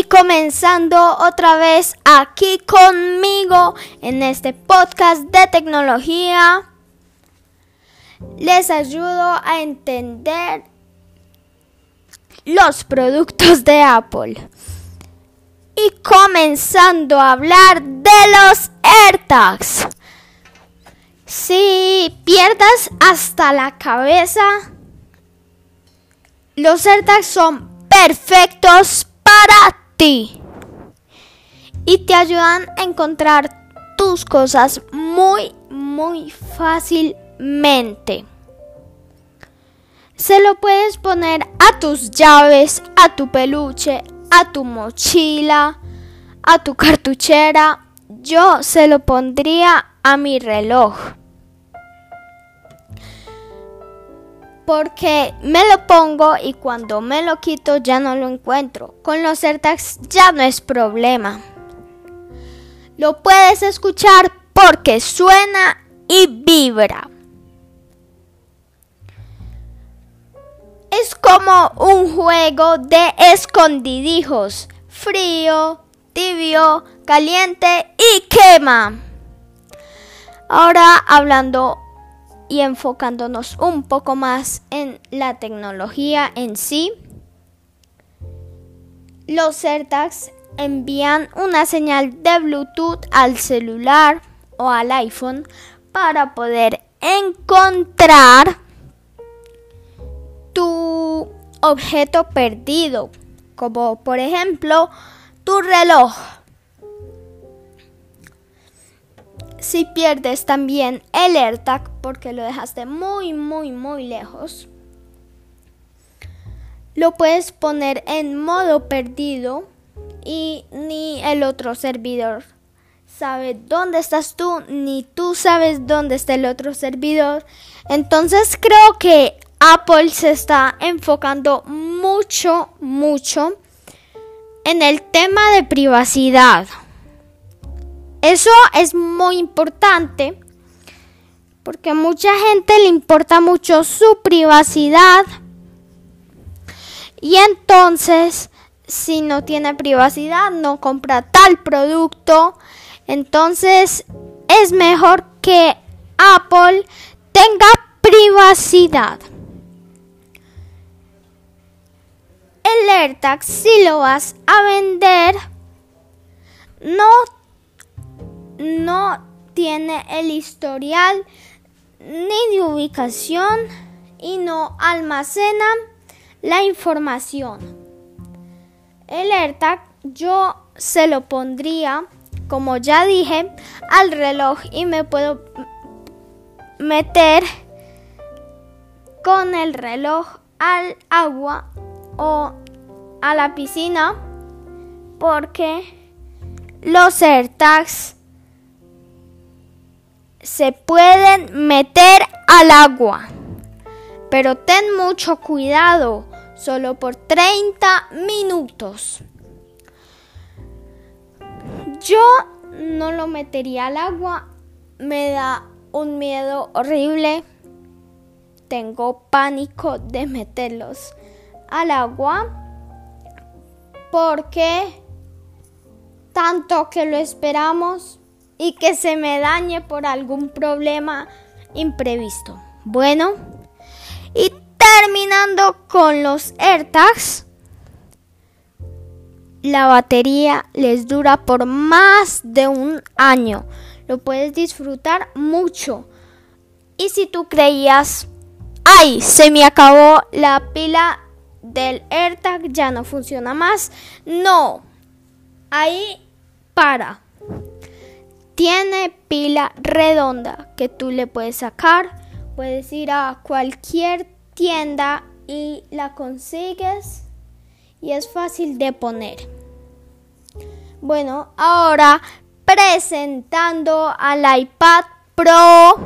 y comenzando otra vez aquí conmigo en este podcast de tecnología. Les ayudo a entender los productos de Apple. Y comenzando a hablar de los AirTags. Si pierdas hasta la cabeza, los AirTags son perfectos para y te ayudan a encontrar tus cosas muy, muy fácilmente. Se lo puedes poner a tus llaves, a tu peluche, a tu mochila, a tu cartuchera. Yo se lo pondría a mi reloj. Porque me lo pongo y cuando me lo quito ya no lo encuentro. Con los AirTags ya no es problema. Lo puedes escuchar porque suena y vibra. Es como un juego de escondidijos. Frío, tibio, caliente y quema. Ahora hablando y enfocándonos un poco más en la tecnología en sí, los AirTags envían una señal de Bluetooth al celular o al iPhone para poder encontrar tu objeto perdido, como por ejemplo tu reloj. Si pierdes también el AirTag porque lo dejaste muy, muy, muy lejos, lo puedes poner en modo perdido y ni el otro servidor sabe dónde estás tú, ni tú sabes dónde está el otro servidor. Entonces creo que Apple se está enfocando mucho, mucho en el tema de privacidad. Eso es muy importante porque mucha gente le importa mucho su privacidad y entonces si no tiene privacidad no compra tal producto. Entonces es mejor que Apple tenga privacidad. El AirTag si lo vas a vender no no tiene el historial ni de ubicación y no almacena la información. El AirTag yo se lo pondría, como ya dije, al reloj y me puedo meter con el reloj al agua o a la piscina porque los AirTags se pueden meter al agua. Pero ten mucho cuidado, solo por 30 minutos. Yo no lo metería al agua, me da un miedo horrible. Tengo pánico de meterlos al agua porque tanto que lo esperamos y que se me dañe por algún problema imprevisto. Bueno, y terminando con los AirTags, la batería les dura por más de un año. Lo puedes disfrutar mucho. Y si tú creías, ay, se me acabó la pila del AirTag, ya no funciona más. No, ahí para. Tiene pila redonda que tú le puedes sacar. Puedes ir a cualquier tienda y la consigues y es fácil de poner. Bueno, ahora presentando al iPad Pro,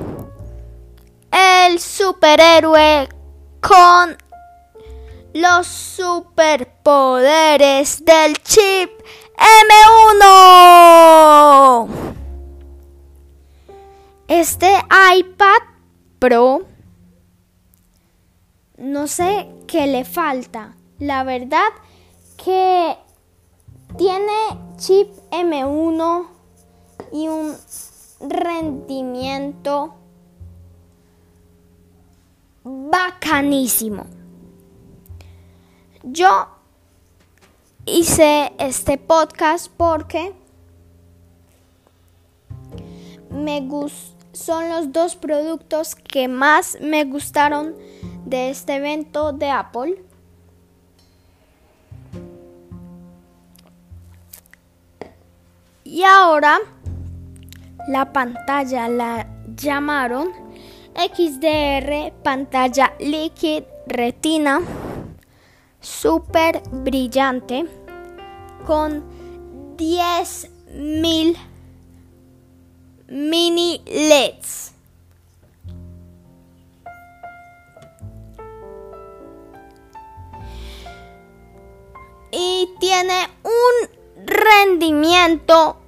el superhéroe con los superpoderes del chip M1. Este iPad Pro, no sé qué le falta. La verdad que Tiene chip M1 y un rendimiento bacanísimo. Yo hice este podcast porque me son los dos productos que más me gustaron de este evento de Apple. Y ahora la pantalla la llamaron XDR pantalla Liquid Retina super brillante con 10.000 mini LEDs. Y tiene un rendimiento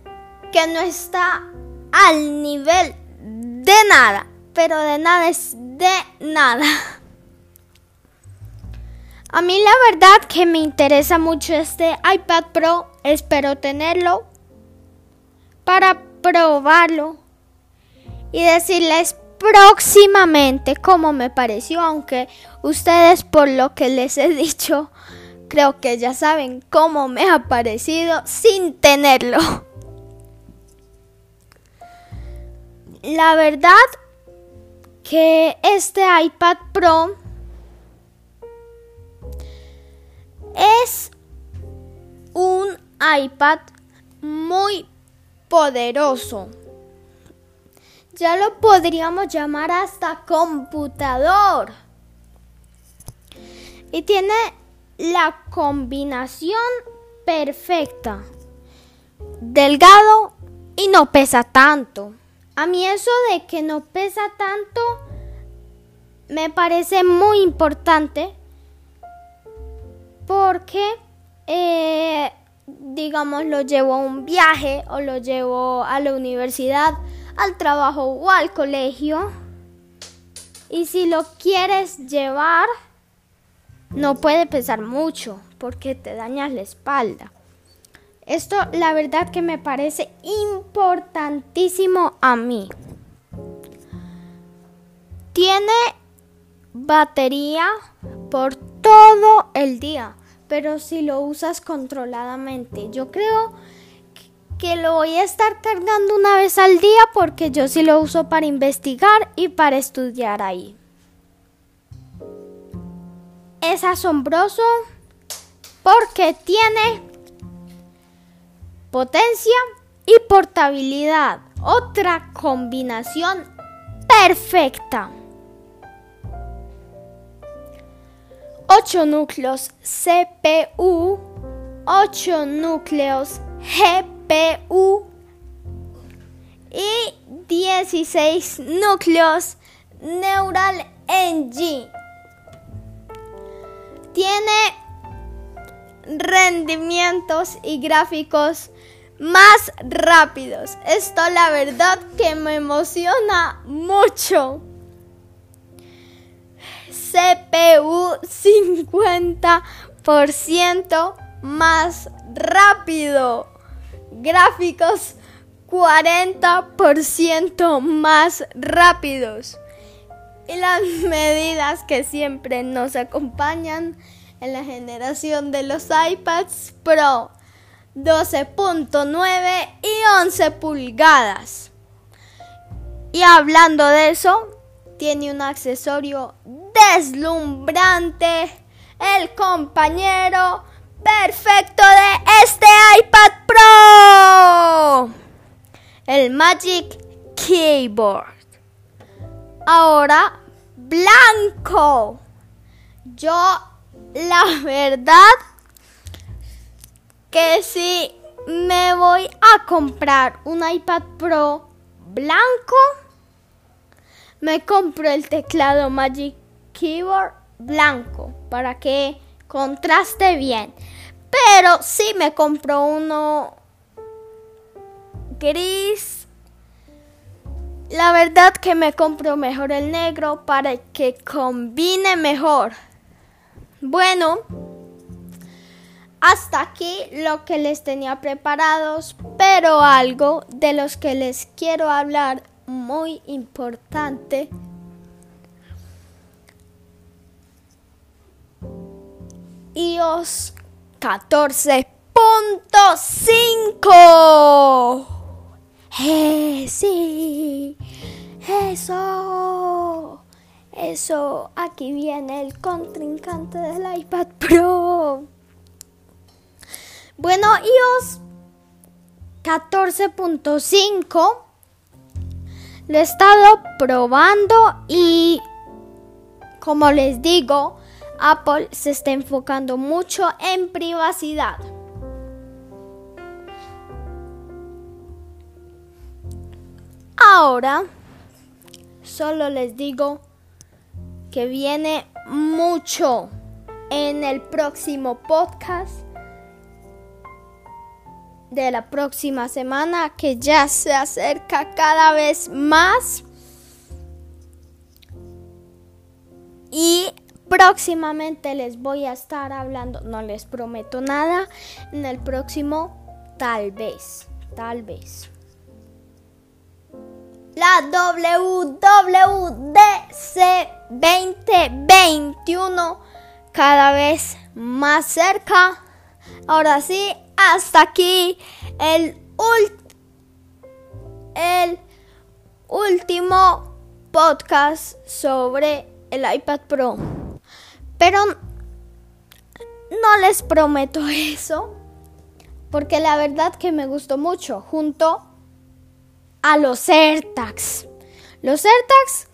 que no está al nivel de nada, pero de nada es de nada. A mí la verdad que me interesa mucho este iPad Pro, espero tenerlo para probarlo y decirles próximamente cómo me pareció, aunque ustedes por lo que les he dicho, creo que ya saben cómo me ha parecido sin tenerlo. La verdad que este iPad Pro es un iPad muy poderoso. Ya lo podríamos llamar hasta computador. Y tiene la combinación perfecta. Delgado y no pesa tanto. A mí eso de que no pesa tanto me parece muy importante porque eh, digamos, lo llevo a un viaje o lo llevo a la universidad, al trabajo o al colegio. Y si lo quieres llevar, no puede pesar mucho porque te dañas la espalda. Esto la verdad que me parece importantísimo a mí. Tiene batería por todo el día pero si lo usas controladamente. Yo creo que lo voy a estar cargando una vez al día porque yo sí lo uso para investigar y para estudiar ahí. Es asombroso porque tiene potencia y portabilidad. Otra combinación perfecta. 8 núcleos CPU, 8 núcleos GPU y 16 núcleos Neural Engine. Tiene rendimientos y gráficos más rápidos. Esto la verdad que me emociona mucho. CPU 50% más rápido. Gráficos 40% más rápidos. Y las medidas que siempre nos acompañan en la generación de los iPads Pro 12.9 y 11 pulgadas. Y hablando de eso, tiene un accesorio deslumbrante, el compañero perfecto de este iPad Pro, el Magic Keyboard. Ahora, blanco. Yo, la verdad, que si me voy a comprar un iPad Pro blanco, me compro el teclado Magic Keyboard blanco para que contraste bien. Pero si me compro uno gris, la verdad que me compro mejor el negro para que combine mejor. Bueno, hasta aquí lo que les tenía preparados, pero algo de los que les quiero hablar muy importante. iOS 14.5. ¡Eh, sí! ¡Eso! Eso, aquí viene el contrincante del iPad Pro. Bueno, iOS 14.5 lo he estado probando y como les digo, Apple se está enfocando mucho en privacidad. Ahora, solo les digo que viene mucho en el próximo podcast de la próxima semana que ya se acerca cada vez más. Y próximamente les voy a estar hablando, no les prometo nada, en el próximo tal vez, tal vez. La WWDC 2021 cada vez más cerca. Ahora sí, hasta aquí el, el último podcast sobre el iPad Pro. Pero no les prometo eso, porque la verdad que me gustó mucho junto a los AirTags. Los AirTags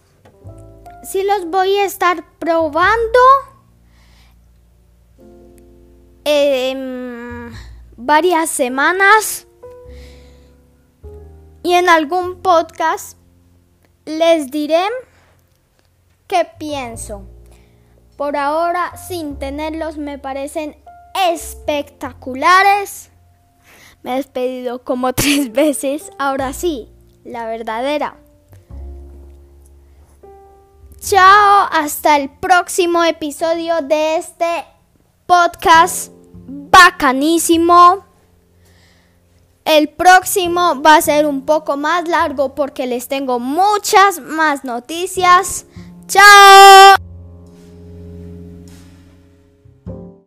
sí los voy a estar probando. Eh, varias semanas y en algún podcast les diré qué pienso. Por ahora, sin tenerlos, me parecen espectaculares. Me he despedido como tres veces. Ahora sí, la verdadera. Chao, hasta el próximo episodio de este podcast bacanísimo. El próximo va a ser un poco más largo porque les tengo muchas más noticias. ¡Chao!